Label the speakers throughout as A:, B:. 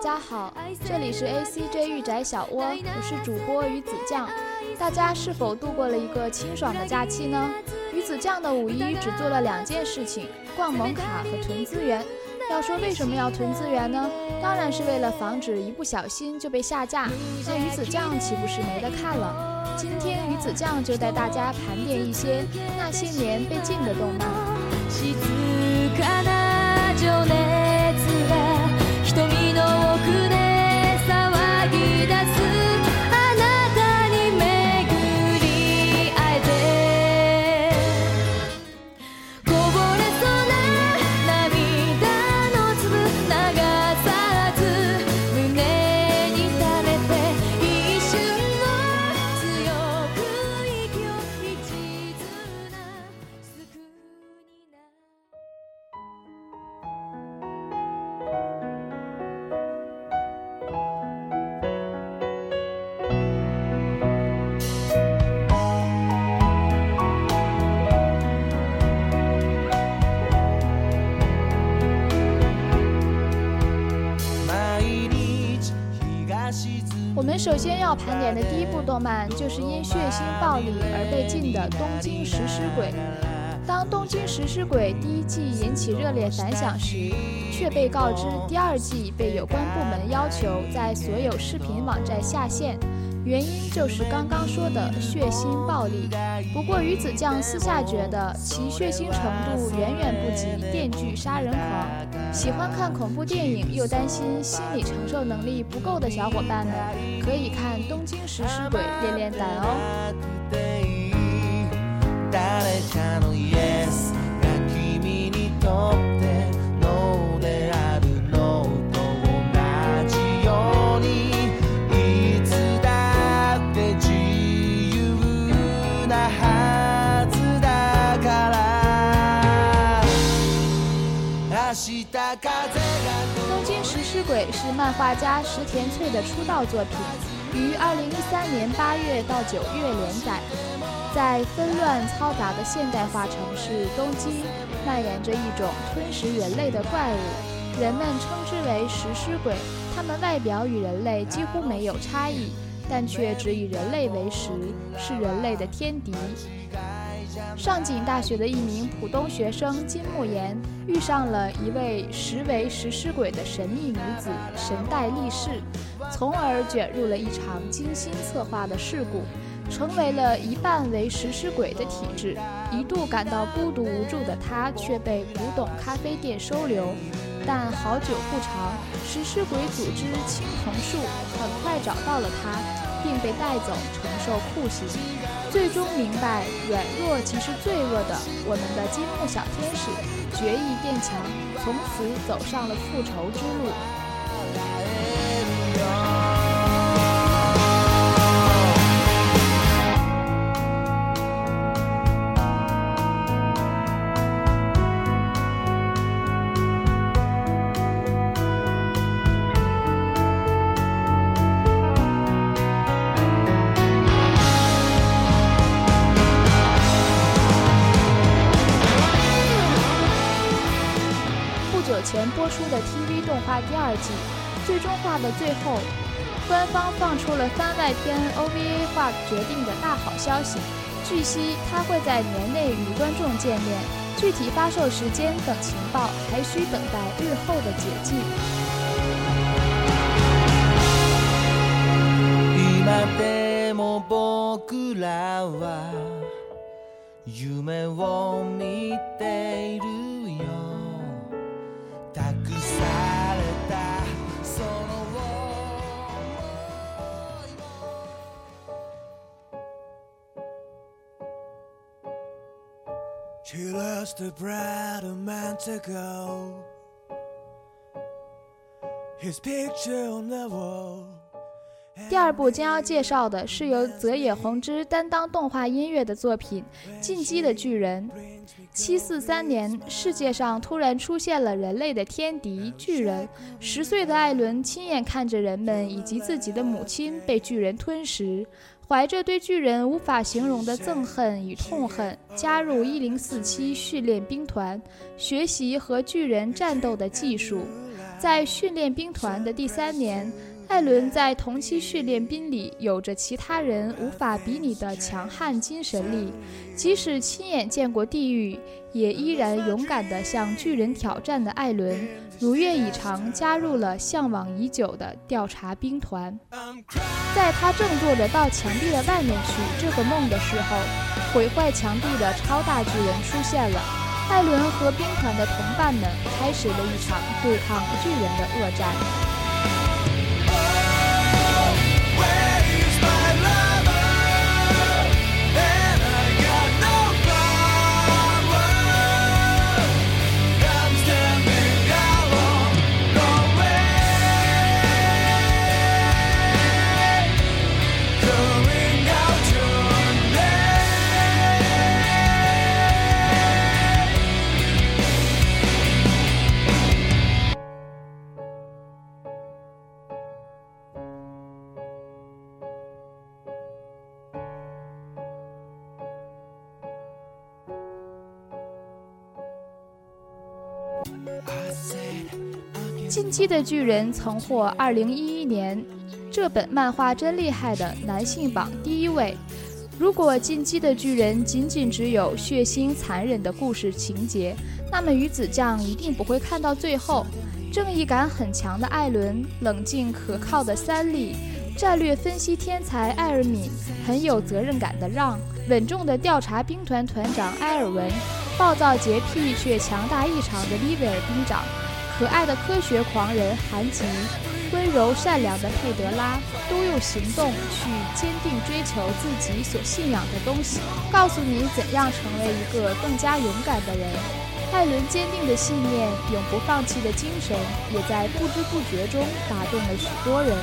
A: 家好，这里是 A C J 御宅小窝，我是主播鱼子酱。大家是否度过了一个清爽的假期呢？鱼子酱的五一只做了两件事情：逛萌卡和囤资源。要说为什么要囤资源呢？当然是为了防止一不小心就被下架，那鱼子酱岂不是没得看了？今天鱼子酱就带大家盘点一些那些年被禁的动漫。我们首先要盘点的第一部动漫，就是因血腥暴力而被禁的《东京食尸鬼》。当《东京食尸鬼》第一季引起热烈反响时，却被告知第二季被有关部门要求在所有视频网站下线。原因就是刚刚说的血腥暴力。不过鱼子酱私下觉得其血腥程度远远不及《电锯杀人狂》。喜欢看恐怖电影又担心心理承受能力不够的小伙伴们，可以看《东京食尸鬼》练练胆哦。鬼是漫画家石田翠的出道作品，于二零一三年八月到九月连载。在纷乱嘈杂的现代化城市东京，蔓延着一种吞食人类的怪物，人们称之为食尸鬼。它们外表与人类几乎没有差异，但却只以人类为食，是人类的天敌。上井大学的一名普通学生金木研遇上了一位实为食尸鬼的神秘女子神代利士，从而卷入了一场精心策划的事故，成为了一半为食尸鬼的体质。一度感到孤独无助的他，却被古董咖啡店收留。但好久不长，食尸鬼组织青藤树很快找到了他。并被带走承受酷刑，最终明白软弱即是罪恶的。我们的金木小天使决意变强，从此走上了复仇之路。前播出的 TV 动画第二季，最终化的最后，官方放出了番外篇 OVA 化决定的大好消息。据悉，它会在年内与观众见面，具体发售时间等情报还需等待日后的解禁。
B: She lost her bread a month ago. His picture on the wall.
A: 第二部将要介绍的是由泽野弘之担当动画音乐的作品《进击的巨人》。七四三年，世界上突然出现了人类的天敌巨人。十岁的艾伦亲眼看着人们以及自己的母亲被巨人吞食。怀着对巨人无法形容的憎恨与痛恨，加入一零四七训练兵团，学习和巨人战斗的技术。在训练兵团的第三年，艾伦在同期训练兵里有着其他人无法比拟的强悍精神力，即使亲眼见过地狱，也依然勇敢地向巨人挑战的艾伦，如愿以偿加入了向往已久的调查兵团。在他正坐着到墙壁的外面去这个梦的时候，毁坏墙壁的超大巨人出现了。艾伦和兵团的同伴们开始了一场对抗巨人的恶战。进击的巨人曾获2011年这本漫画真厉害的男性榜第一位。如果进击的巨人仅仅只有血腥残忍的故事情节，那么鱼子酱一定不会看到最后。正义感很强的艾伦，冷静可靠的三笠，战略分析天才艾尔敏，很有责任感的让，稳重的调查兵团团长埃尔文。暴躁洁癖却强大异常的利维尔兵长，可爱的科学狂人韩吉，温柔善良的佩德拉，都用行动去坚定追求自己所信仰的东西，告诉你怎样成为一个更加勇敢的人。艾伦坚定的信念，永不放弃的精神，也在不知不觉中打动了许多人。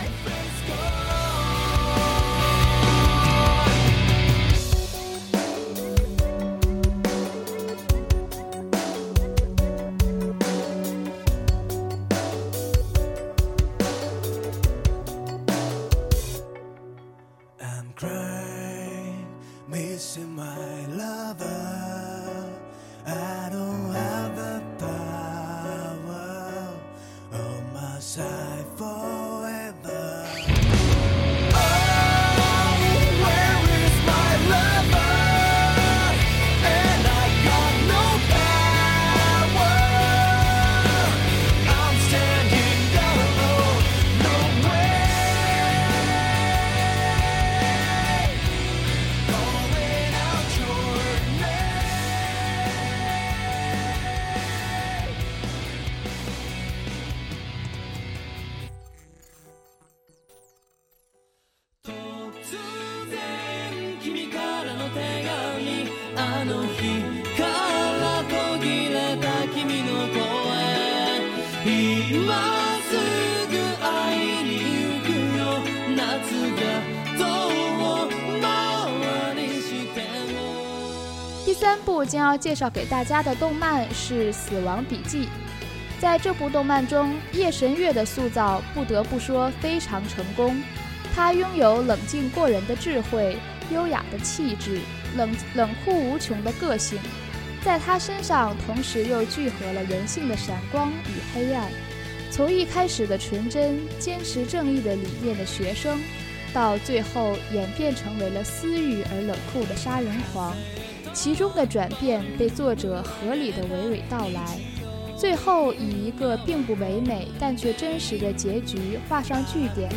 A: missing my lover. I don't have the power of my. 部将要介绍给大家的动漫是《死亡笔记》。在这部动漫中，夜神月的塑造不得不说非常成功。他拥有冷静过人的智慧、优雅的气质、冷冷酷无穷的个性，在他身上同时又聚合了人性的闪光与黑暗。从一开始的纯真、坚持正义的理念的学生，到最后演变成为了私欲而冷酷的杀人狂。其中的转变被作者合理的娓娓道来，最后以一个并不唯美但却真实的结局画上句点。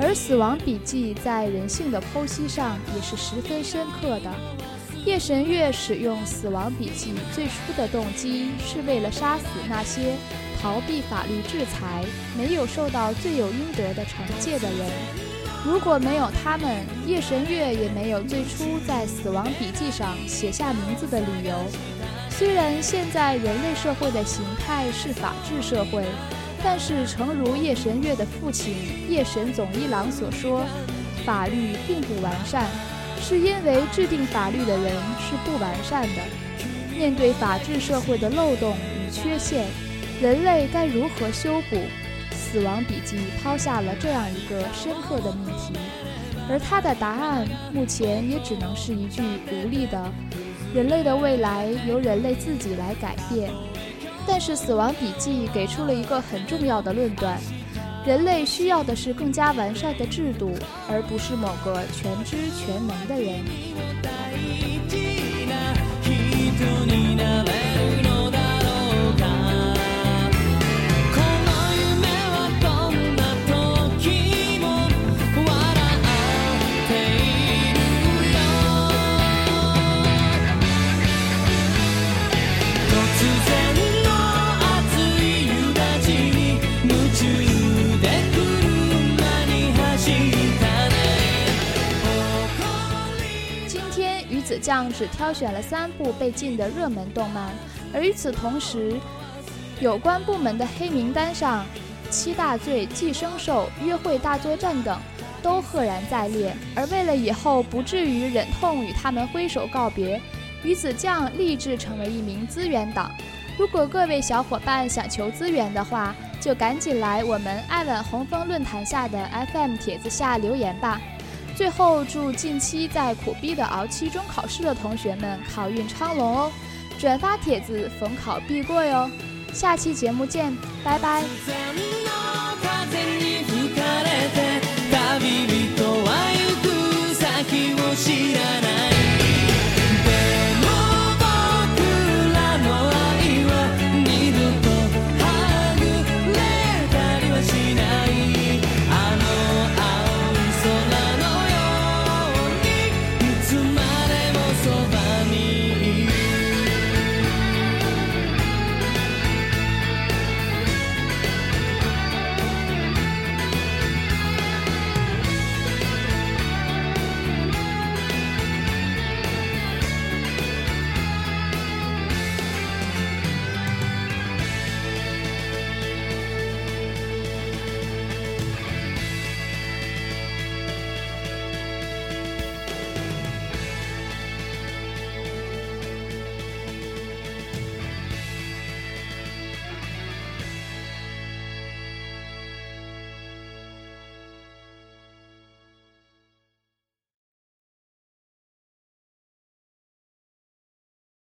A: 而《死亡笔记》在人性的剖析上也是十分深刻的。夜神月使用死亡笔记最初的动机是为了杀死那些逃避法律制裁、没有受到罪有应得的惩戒的人。如果没有他们，夜神月也没有最初在死亡笔记上写下名字的理由。虽然现在人类社会的形态是法治社会，但是诚如夜神月的父亲夜神总一郎所说，法律并不完善。是因为制定法律的人是不完善的。面对法治社会的漏洞与缺陷，人类该如何修补？死亡笔记》抛下了这样一个深刻的命题，而它的答案目前也只能是一句无力的：“人类的未来由人类自己来改变。”但是《死亡笔记》给出了一个很重要的论断：人类需要的是更加完善的制度，而不是某个全知全能的人。酱只挑选了三部被禁的热门动漫，而与此同时，有关部门的黑名单上，《七大罪》《寄生兽》《约会大作战》等都赫然在列。而为了以后不至于忍痛与他们挥手告别，鱼子酱立志成为一名资源党。如果各位小伙伴想求资源的话，就赶紧来我们爱晚红枫论坛下的 FM 帖子下留言吧。最后，祝近期在苦逼的熬期中考试的同学们考运昌隆哦！转发帖子，逢考必过哟！下期节目见，拜拜。